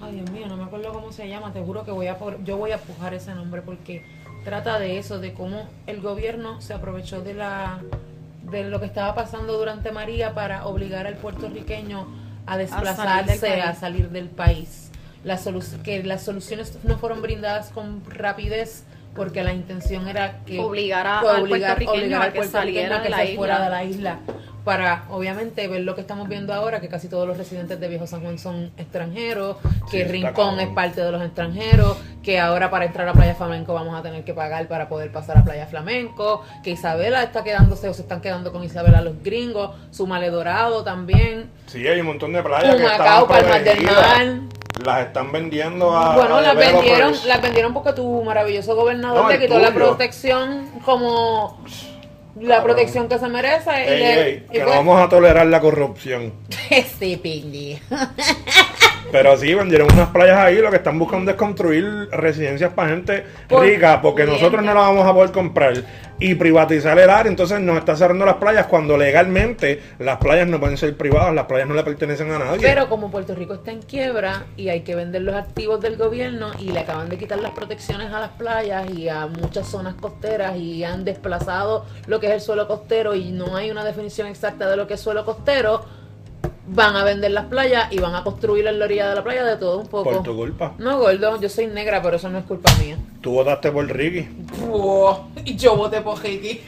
ay Dios mío no me acuerdo cómo se llama te juro que voy a por- yo voy a pujar ese nombre porque trata de eso de cómo el gobierno se aprovechó de la de lo que estaba pasando durante María para obligar al puertorriqueño a desplazarse país. a salir del país la solu- que las soluciones no fueron brindadas con rapidez porque la intención era que Obligar a- que al obligar- puertorriqueño obligar a que saliera a que de la isla. fuera de la isla para obviamente ver lo que estamos viendo ahora que casi todos los residentes de Viejo San Juan son extranjeros que Sí, Rincón es parte de los extranjeros que ahora para entrar a Playa Flamenco vamos a tener que pagar para poder pasar a Playa Flamenco que Isabela está quedándose o se están quedando con Isabela los gringos su Male Dorado también Sí, hay un montón de playas que Humacao, estaban Palmas del. Mar Las están vendiendo a bueno, a las vendieron, las vendieron porque tu maravilloso gobernador No, le quitó la protección como la Cabrón. protección que se merece y Ey, le- ey, y que no pues- vamos a tolerar la corrupción. sí, Pindi. Pero sí, vendieron unas playas ahí, lo que están buscando es construir residencias para gente Por- rica, porque nosotros no la vamos a poder comprar. Y privatizar el área, entonces nos está cerrando las playas cuando legalmente las playas no pueden ser privadas, las playas no le pertenecen a nadie. Pero como Puerto Rico está en quiebra y hay que vender los activos del gobierno y le acaban de quitar las protecciones a las playas y a muchas zonas costeras y han desplazado lo que es el suelo costero y no hay una definición exacta de lo que es suelo costero, van a vender las playas y van a construir en la orilla de la playa de todo un poco. por tu culpa. No, gordo, yo soy negra, pero eso no es culpa mía. Tú votaste por Ricky. y yo voté por Ricky.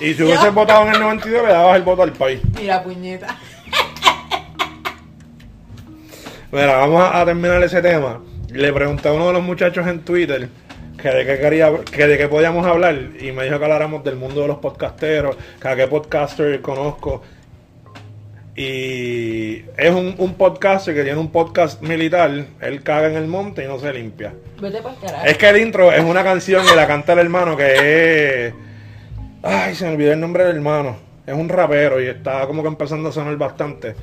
Y si hubieses votado en el 92, le dabas el voto al país. Mira, puñeta. Mira, vamos a, a terminar ese tema. Le pregunté a uno de los muchachos en Twitter que de qué quería, que de qué podíamos hablar y me dijo que habláramos del mundo de los podcasteros, que a qué podcaster conozco. Y es un, un podcaster que tiene un podcast militar, él caga en el monte y no se limpia. Vete para el carajo. Es que el intro es una canción y la canta el hermano que es... Ay, se me olvidó el nombre del hermano. Es un rapero y está como que empezando a sonar bastante.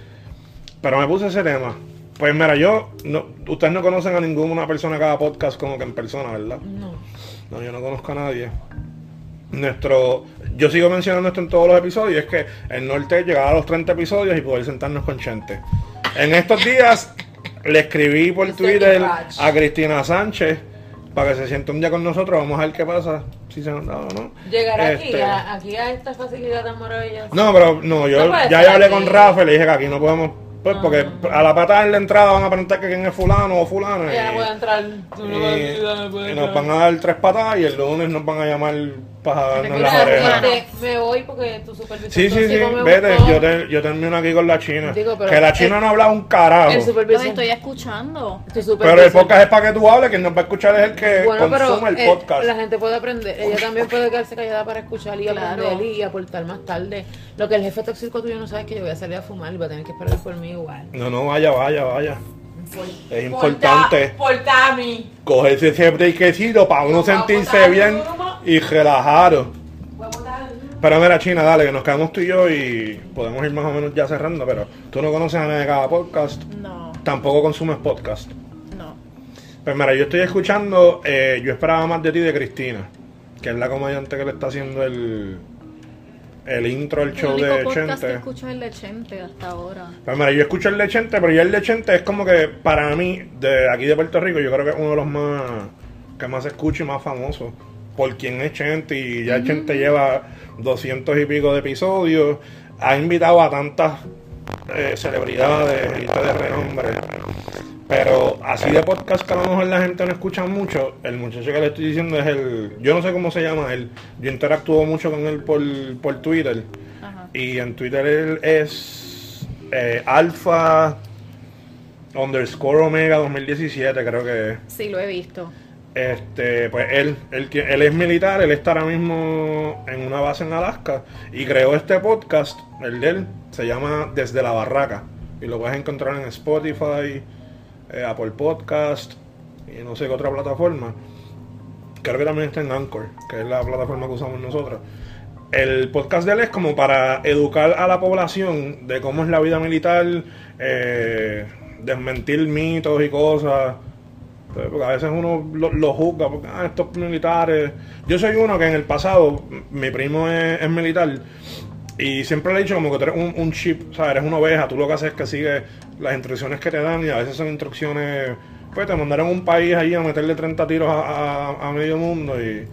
Pero me puse ese tema. Pues mira, yo... No, ustedes no conocen a ninguna persona que haga podcast como que en persona, ¿verdad? No. No, yo no conozco a nadie. Nuestro... Yo sigo mencionando esto en todos los episodios. Es que el norte es llegar a los 30 episodios y poder sentarnos con Chente. En estos días le escribí por Twitter a Cristina Sánchez para que se siente un día con nosotros. Vamos a ver qué pasa. Si se nos da o no. Llegar aquí, Este, a, aquí a esta facilidad tan maravillosa. No, pero no, yo ya yo hablé aquí. con Rafa y le dije que aquí no podemos. Pues No, porque no, no. a la patada en la entrada van a preguntar que quién es fulano o fulana. Ella y- no puede entrar. Y, nos van a dar tres patadas y el lunes nos van a llamar las orejas. me voy porque tu supervisor Sí, sí, sí, me vete, buscó. yo, te, yo termino aquí con la China. Digo, pero que la el- China no habla un carajo. El Los supervisor. estoy escuchando. tu Pero el podcast es para que tú hables, quien nos va a escuchar es el que Bueno, pero consume el eh, podcast. la gente puede aprender. Ella también puede quedarse callada para escuchar y Claro. aprender y aportar más tarde. Lo que el jefe tóxico tuyo no sabe es que yo voy a salir a fumar y va a tener que esperar por mí igual. No, no, vaya, vaya, vaya. Es importante. Por, ta- por Tami. Cogerse ese breakcito para uno sentirse bien y botar- Pero mira, China, dale, que nos quedamos tú y yo y podemos ir más o menos ya cerrando, pero tú no conoces a nadie de cada podcast, No, tampoco consumes podcast. no. Pues mira, yo estoy escuchando, eh, yo esperaba más de ti de Cristina, que es la comediante que le está haciendo el, el intro al El show único de podcast que escucho es el de Chente hasta ahora. Pues mira, yo escucho el de Chente, pero ya el de Chente es como que para mí, de aquí de Puerto Rico, yo creo que es uno de los más que más se escucha y más famoso. Por quien es Chente y ya Chente lleva doscientos y pico de episodios. Ha invitado a tantas eh, celebridades, gente de renombre. Pero así de podcast que a lo mejor la gente no escucha mucho, el muchacho que le estoy diciendo es el... Yo no sé cómo se llama él. Yo interactúo mucho con él por, por Twitter. Ajá. Y en Twitter él es eh, alfa underscore omega 2017 creo que. Sí, lo he visto. Este, pues él, él, él es militar, él está ahora mismo en una base en Alaska y creó este podcast, el de él, se llama Desde la Barraca. Y lo puedes encontrar en Spotify, eh, Apple Podcast y no sé qué otra plataforma. Creo que también está en Anchor, que es la plataforma que usamos nosotros. El podcast de él es como para educar a la población de cómo es la vida militar, eh, desmentir mitos y cosas. Porque a veces uno lo, juzga, porque ah, estos militares. Yo soy uno que en el pasado, mi primo es, es militar, y siempre le he dicho como que tú eres un, un chip, o sea, eres una oveja, tú lo que haces es que sigues las instrucciones que te dan, y a veces son instrucciones. Pues te mandaron a un país ahí a meterle 30 tiros a, a- a medio mundo y.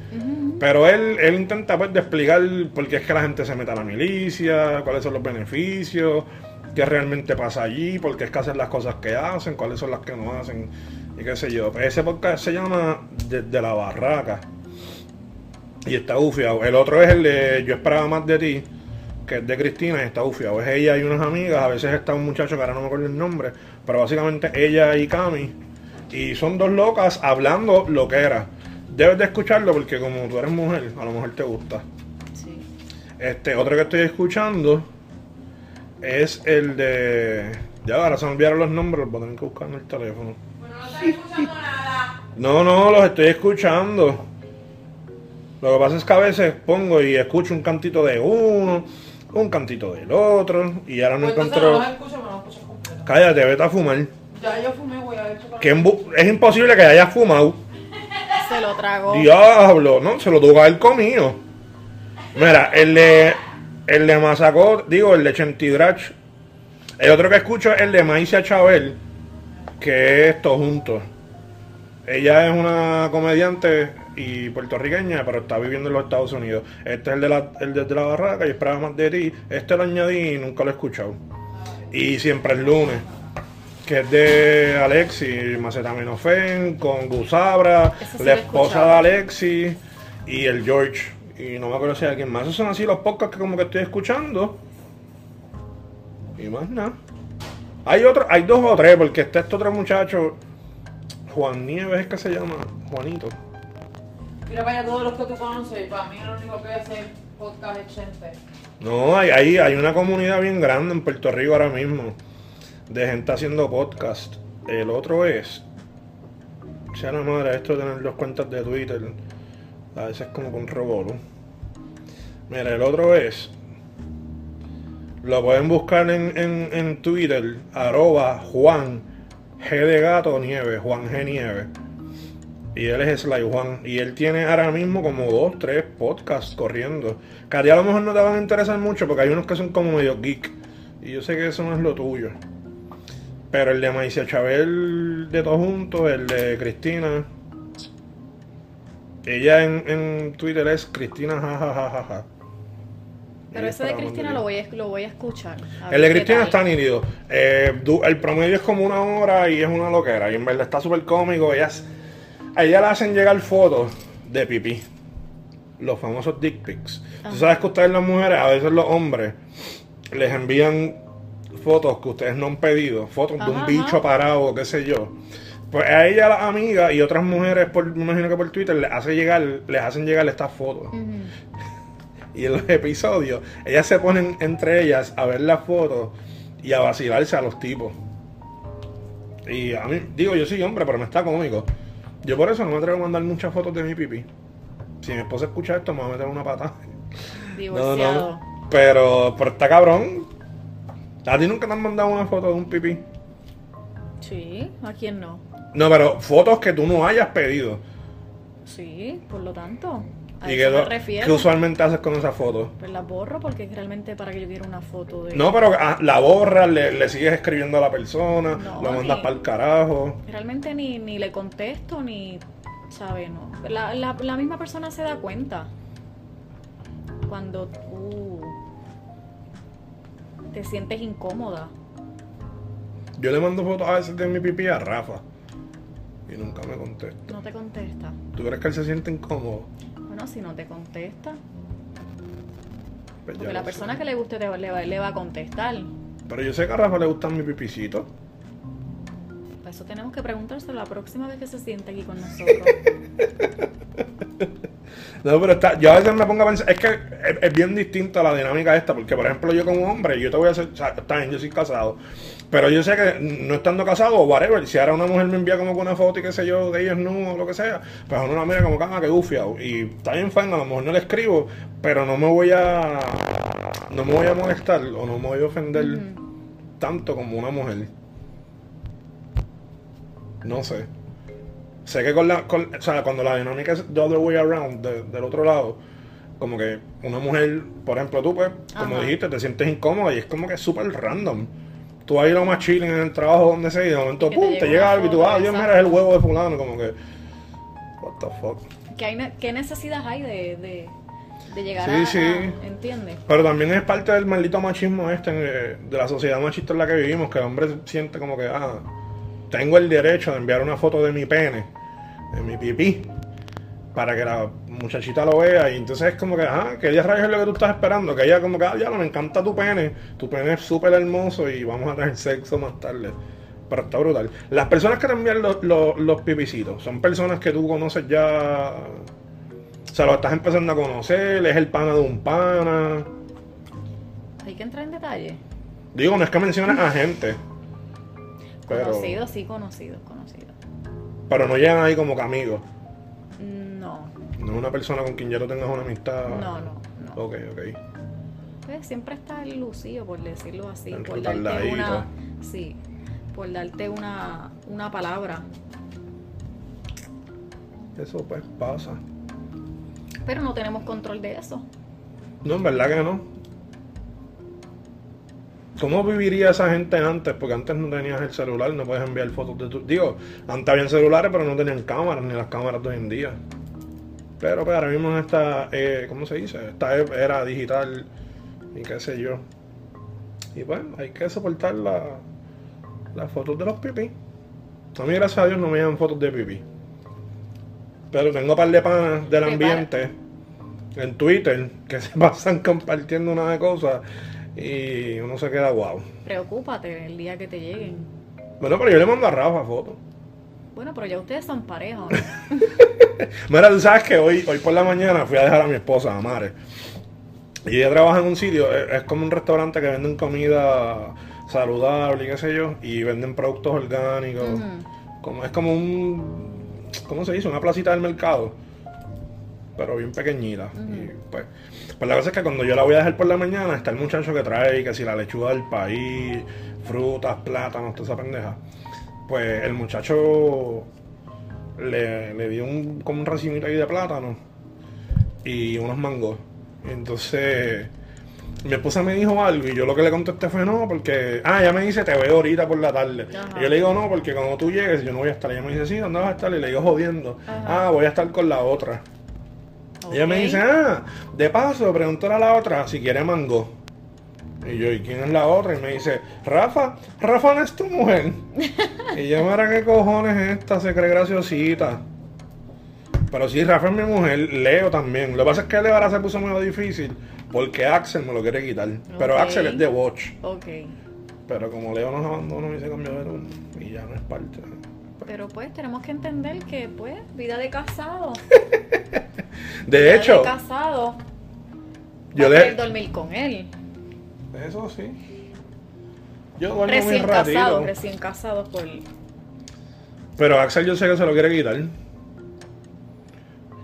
Pero él, él intenta pues de explicar por qué es que la gente se mete a la milicia, cuáles son los beneficios, qué realmente pasa allí, por qué es que hacen las cosas que hacen, cuáles son las que no hacen, y qué sé yo. Ese podcast se llama Desde la Barraca. Y está bufiado. El otro es el de Yo esperaba más de ti, que es de Cristina y está bufiado. Es ella y unas amigas, a veces está un muchacho que ahora no me acuerdo el nombre, pero básicamente ella y Cami. Y son dos locas hablando lo que era. Debes de escucharlo porque como tú eres mujer, a lo mejor te gusta. Sí. Este, otro que estoy escuchando es el de. Ya ahora se me olvidaron los nombres, los voy a tener que buscar en el teléfono. Bueno, no estoy escuchando nada. No, no, los estoy escuchando. Lo que pasa es que a veces pongo y escucho un cantito de uno, un cantito del otro, y ahora no Pues no escucho, escucho completo. Cállate, vete a fumar. Ya yo fumé, voy a ver. Que es imposible que hayas fumado. Se lo tragó. Diablo, no, se lo tuvo que haber comido. Mira, el de. El de digo, el de Chentidrach. El otro que escucho es el de Maicia Chabel, que es todo junto. Ella es una comediante y puertorriqueña, pero está viviendo en los Estados Unidos. Este es el de la, el de la barraca y esperaba más de ti. Este lo añadí y nunca lo he escuchado. Y siempre el lunes, que es de Alexi Macetaminofen con Gusabra, sí la esposa de Alexi y el George. Y no me acuerdo si hay alguien más. Esos son así los podcasts que como que estoy escuchando. Y más nada. Hay otro, hay dos o tres, porque está este otro muchacho, Juan Nieves es que se llama, Juanito. Para todos los que tú conoces. Para mí lo único que el podcast es Chente. No, hay, hay, hay una comunidad bien grande en Puerto Rico ahora mismo de gente haciendo podcast. El otro es, sea la madre, esto de tener dos cuentas de Twitter, a veces como con revolú. Mira, el otro es, lo pueden buscar en, en, en Twitter, arroba Juan G de gato Nieve, Juan G Nieve. Y él es Sly Juan. Y él tiene ahora mismo como dos, tres podcasts corriendo. Que a ti a lo mejor no te van a interesar mucho porque hay unos que son como medio geek. Y yo sé que eso no es lo tuyo. Pero el de Maicia Chabel de todos juntos, el de Cristina. Ella en, en Twitter es Cristina jajajaja. Pero ese de Cristina lo voy a, lo voy a escuchar. a El de Cristina está nítido. Eh, el promedio es como una hora y es una loquera. Y en verdad está súper cómico. Ellas, a ella le hacen llegar fotos de pipí. Los famosos dick pics. Tú sabes que ustedes las mujeres, a veces los hombres, les envían fotos que ustedes no han pedido. Fotos de un bicho parado, qué sé yo. Pues a ella, las amigas y otras mujeres, por, me imagino que por Twitter, les, hace llegar, les hacen llegar estas fotos. Y en los episodios, ellas se ponen entre ellas a ver las fotos y a vacilarse a los tipos. Y a mí, digo, yo soy hombre, pero me está cómico. Yo por eso no me atrevo a mandar muchas fotos de mi pipí. Si mi esposa escucha esto, me va a meter una pata. No, Divorciado. no. Pero, pero está cabrón. ¿A ti nunca te han mandado una foto de un pipí? Sí, ¿a quién no? No, pero fotos que tú no hayas pedido. Sí, por lo tanto. A ¿Y eso qué, me do- refiero. qué usualmente haces con esas fotos? Pues las borro porque es realmente para que yo quiera una foto de. No, pero ah, la borras, le, le sigues escribiendo a la persona, No, lo mandas para el carajo. Realmente ni, ni le contesto ni. ¿Sabe? No. La, la, la misma persona se da cuenta. Cuando tú. Te sientes incómoda. Yo le mando fotos a veces de mi pipí a Rafa y nunca me contesta. No te contesta. ¿Tú crees que él se siente incómodo? Bueno, si no te contesta. Pues Porque la persona sé. que le guste te le, va, le va a contestar. Pero yo sé que a Rafa le gustan mi pipicito. Pues Eso tenemos que preguntárselo la próxima vez que se siente aquí con nosotros. No, pero está, yo a veces me pongo a pensar, es que es, es bien distinto a la dinámica esta, porque por ejemplo yo como hombre, yo te voy a hacer, o sea, yo soy casado, pero yo sé que no estando casado o whatever, si ahora una mujer me envía como con una foto y qué sé yo, de ellos no o lo que sea, pues uno la mira como que, ah, que gufiado, y está bien fan, a lo mejor no le escribo, pero no me voy a, no me voy a molestar o no me voy a ofender tanto como una mujer. No sé. Sé que con la, con- o sea, cuando la dinámica es the other way around, de- del otro lado, como que una mujer, por ejemplo, tú, pues, como Ajá. dijiste, te sientes incómoda y es como que es súper random. Tú ahí lo más chilling en el trabajo, donde sea, y de momento, te pum, te una llega algo y tú, ah, Dios, mira, es el huevo de fulano, como que, what the fuck. ¿Qué, hay, qué necesidad hay de, de, de llegar Sí, a, sí. a- ¿Entiendes? Pero también es parte del maldito machismo este, de la sociedad machista en la que vivimos, que el hombre siente como que, ah, tengo el derecho de enviar una foto de mi pene, de mi pipí, para que la muchachita lo vea. Y entonces es como que, ah, que ella rayos es lo que tú estás esperando, que ella como que, ah, ya, me encanta tu pene, tu pene es súper hermoso y vamos a tener sexo más tarde. Pero está brutal. Las personas que te envían los, los, los pipicitos, son personas que tú conoces ya... O sea, lo estás empezando a conocer, es el pana de un pana. Hay que entrar en detalle. Digo, no es que menciones a gente. Pero, Conocidos, sí, conocidos, conocidos. pero no llegan ahí como que amigos. No, No es una persona con quien ya tú tengas una amistad. no, no. no. Ok, ok. Pues siempre está el lucido, por decirlo así. El por darte una. Sí, por darte una, una palabra. Eso pues pasa. Pero no tenemos control de eso. No, en verdad que no. ¿Cómo viviría esa gente antes? Porque antes no tenías el celular, no puedes enviar fotos de tu... Digo, antes habían celulares, pero no tenían cámaras, ni las cámaras de hoy en día. Pero pues ahora mismo en esta, eh, ¿cómo se dice? Esta era digital y qué sé yo. Y pues hay que soportar la, las fotos de los pipí. A mí, gracias a Dios, no me llegan fotos de pipí. Pero tengo un par de panas del ambiente en Twitter que se pasan compartiendo una de cosas y uno se queda guau. Preocúpate el día que te lleguen. Bueno, pero yo le mando a Rafa fotos. Bueno, pero ya ustedes son pareja, ¿o ¿no? Mira, tú sabes que hoy, hoy por la mañana fui a dejar a mi esposa, a Mare. Y ella trabaja en un sitio, es, es como un restaurante que venden comida saludable y qué sé yo, y venden productos orgánicos. Como, es como un, ¿cómo se dice? Una placita del mercado, pero bien pequeñita. Y pues, pues la cosa es que cuando yo la voy a dejar por la mañana, está el muchacho que trae, que si la lechuga del país, frutas, plátanos, toda esa pendeja. Pues el muchacho le, le dio un, como un racimito ahí de plátano y unos mangos. Entonces, mi esposa me dijo algo y yo lo que le contesté fue no, porque, ah, ella me dice, te veo ahorita por la tarde. Ajá. Y yo le digo no, porque cuando tú llegues yo no voy a estar. Ella me dice, sí, ¿dónde vas a estar? Y le digo jodiendo, Ajá. ah, voy a estar con la otra. Ella me dice, ah, de paso, pregúntale a la otra si quiere mango. Y yo, ¿y quién es la otra? Y me dice, Rafa, Rafa no es tu mujer. y yo, mira qué cojones es esta, se cree graciosita. Pero sí, Rafa es mi mujer, Leo también. Lo que pasa es que Leo ahora se puso muy difícil porque Axel me lo quiere quitar. Pero. Axel es de Watch. Ok. Pero como Leo nos abandonó y se cambió de rumbo y ya no es parte. Pero pues tenemos que entender que, pues, vida de casado. De vida hecho, de casado. yo le... dormir con él. Eso sí. Yo duermo muy Recién ratito. casados, recién casados por. Pero Axel yo sé que se lo quiere quitar.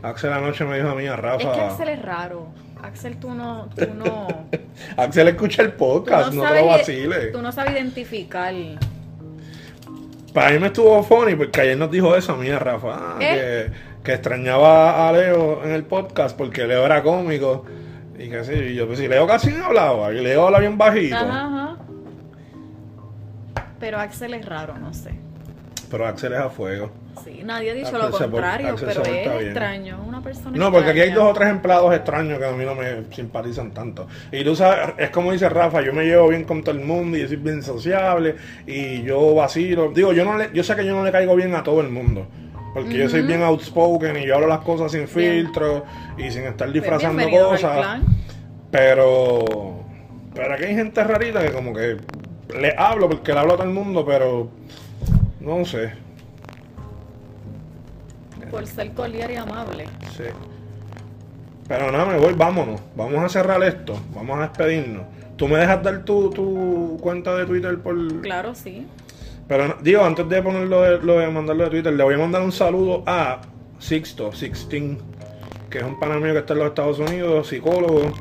Axel anoche me dijo a mí, a Es Rafa. que Axel es raro. Axel, tú no. Tú no, Axel escucha el podcast, no, te lo sabes, vacile. tú no sabes identificar. Para mí me estuvo funny porque ayer nos dijo eso a mí, a Rafa. ah, ¿Eh? que, que extrañaba a Leo en el podcast porque Leo era cómico. Y que sí, y yo, pues si Leo casi no hablaba, y Leo habla bien bajito. Ajá, ajá. Pero Axel es raro, no sé. Pero Axel es a fuego. Sí, nadie ha dicho Axel lo por- contrario, pero es bien. extraño, una persona No, porque aquí hay dos o tres empleados extraños que a mí no me simpatizan tanto. Y tú sabes, es como dice Rafa, yo me llevo bien con todo el mundo y soy bien sociable y yo vacilo. Digo, yo no le, yo sé que yo no le caigo bien a todo el mundo. Porque yo soy bien outspoken y yo hablo las cosas sin Bien. filtro y sin estar Pues disfrazando cosas. Pero, pero aquí hay gente rarita que como que le hablo porque le hablo a todo el mundo, pero No sé. Por ser cordial y amable. Sí. Pero nada, me voy, vámonos. Vamos a cerrar esto. Vamos a despedirnos. ¿Tú me dejas dar tu, tu cuenta de Twitter por...? Claro, sí. Pero digo, antes de ponerlo de, lo de mandarlo de Twitter, le voy a mandar un saludo a Sixto, Sixteen, que es un pana mío que está en los Estados Unidos, psicólogo.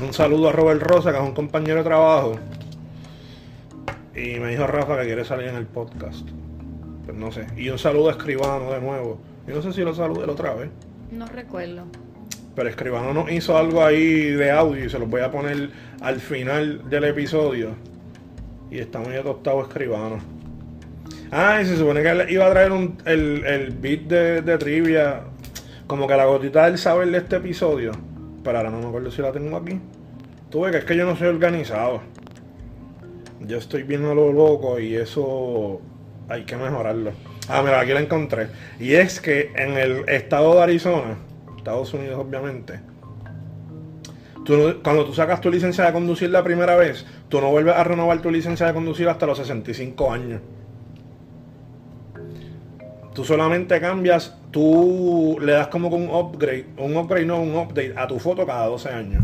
Un saludo a Robert Rosa, que es un compañero de trabajo. Y me dijo Rafa que quiere salir en el podcast. Pues no sé. Y un saludo a Escribano de nuevo. Yo no sé si lo saludé la otra vez. No recuerdo. Pero Escribano nos hizo algo ahí de audio y se los voy a poner al final del episodio. Y está muy atostado Escribano. Ah, y se supone que él iba a traer el, el beat de, de trivia. Como que la gotita del saber de este episodio. Pero ahora no me acuerdo si la tengo aquí. Tuve que es que yo no soy organizado. Yo estoy bien a lo loco y eso hay que mejorarlo. Ah, mira, aquí la encontré. Y es que en el estado de Arizona, Estados Unidos obviamente, cuando tú sacas tu licencia de conducir la primera vez, tú no vuelves a renovar tu licencia de conducir hasta los 65 años. Tú solamente cambias, tú le das como un upgrade, un upgrade no, un update a tu foto cada 12 años.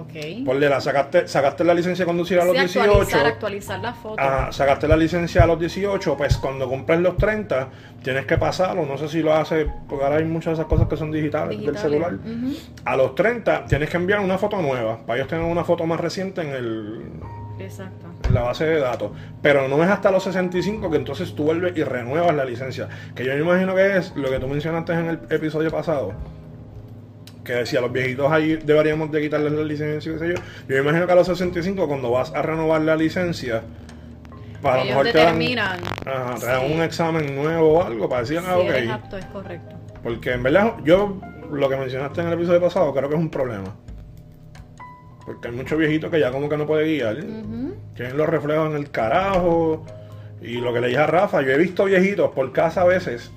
Ok. Ponle la, sacaste, sacaste la licencia de conducir a los Sí, 18. actualizar, actualizar la foto. Ajá, sacaste la licencia a los 18, pues cuando cumples los 30, tienes que pasarlo. No sé si lo hace, porque ahora hay muchas de esas cosas que son digitales, Digitales. del celular. A los 30 tienes que enviar una foto nueva, para ellos tener una foto más reciente en, el, Exacto. en la base de datos. Pero no es hasta los 65 que entonces tú vuelves y renuevas la licencia. Que yo me imagino que es lo que tú mencionaste en el episodio pasado. Que decía, los viejitos ahí deberíamos de quitarles la licencia, qué sé yo. Yo me imagino que a los 65, cuando vas a renovar la licencia, para lo Ellos mejor te dan, ajá, te dan si- un examen nuevo o algo para decir, si ah, ok. eres apto, es correcto. Porque en verdad, yo lo que mencionaste en el episodio pasado creo que es un problema. Porque hay muchos viejitos que ya como que no puede guiar. Ujú. Tienen los reflejos en el carajo. Y lo que le dije a Rafa, yo he visto viejitos por casa a veces.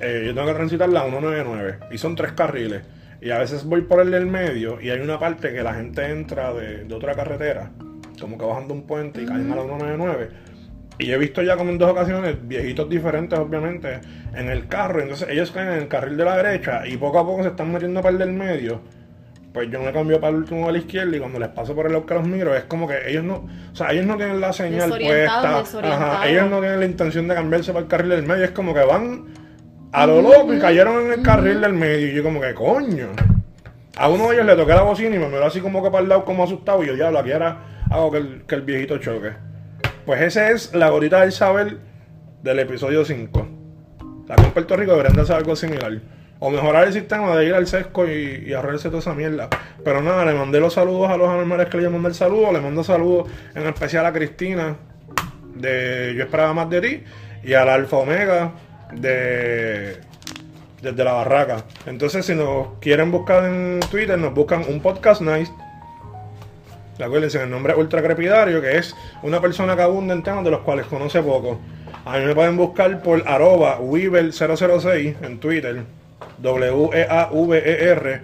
eh, yo tengo que transitar la 199 y son tres carriles. Y a veces voy por el del medio y hay una parte que la gente entra de, de otra carretera, como que bajando un puente y caen a la 199. Y he visto ya como en dos ocasiones viejitos diferentes, obviamente, en el carro. Entonces ellos caen en el carril de la derecha y poco a poco se están metiendo para el del medio. Pues yo me cambio para el último de la izquierda y cuando les paso por el lado que los miro es como que ellos no, o sea, ellos no tienen la señal puesta. Ajá, ellos no tienen la intención de cambiarse para el carril del medio, es como que van a lo loco y cayeron en el carril del medio y yo como que coño. A uno de ellos le toqué la bocina y me miró así como que para el lado como asustado y yo diablo, aquí ahora hago que el, que el viejito choque. Pues esa es la gorita del saber del episodio 5. Aquí en Puerto Rico deberían de hacer algo similar. O mejorar el sistema de ir al sesco y, y ahorrarse toda esa mierda. Pero nada, le mandé los saludos a los anormales que le mandé el saludo. Le mando saludos en especial a Cristina de Yo esperaba más de ti. Y a la Alfa Omega de desde la barraca. Entonces, si nos quieren buscar en Twitter, nos buscan un podcast nice. Acuérdense, el nombre es Ultra Crepidario, que es una persona que abunda en temas de los cuales conoce poco. A mí me pueden buscar por arroba Weaver006 en Twitter. E W-E-A-V-E-R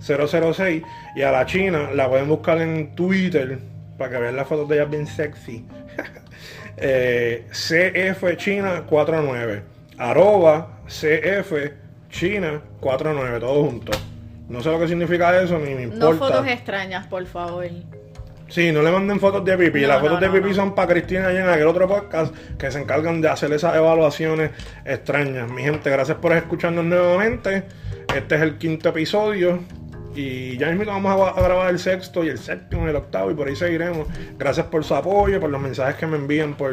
006. Y a la China la pueden buscar en Twitter para que vean las fotos de ella bien sexy. Eh, CF China 49. Arroba CF China 49, todo junto. No sé lo que significa eso, ni me importa. No fotos extrañas, por favor. Sí, no le manden fotos de pipí. No, Las no, fotos de pipí son para Cristina y en aquel otro podcast que se encargan de hacer esas evaluaciones extrañas. Mi gente, gracias por escucharnos nuevamente. Este es el quinto episodio. Y ya mismo vamos a grabar el sexto y el séptimo y el octavo y por ahí seguiremos. Gracias por su apoyo, por los mensajes que me envían por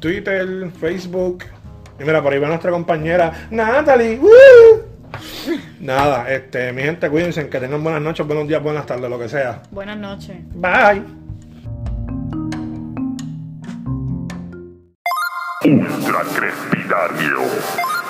Twitter, Facebook. Y mira, por ahí va nuestra compañera Natalie. ¡Woo! Nada, este, mi gente, cuídense, que tengan buenas noches, buenos días, buenas tardes, lo que sea. Buenas noches. Bye. Ultra Crepidario.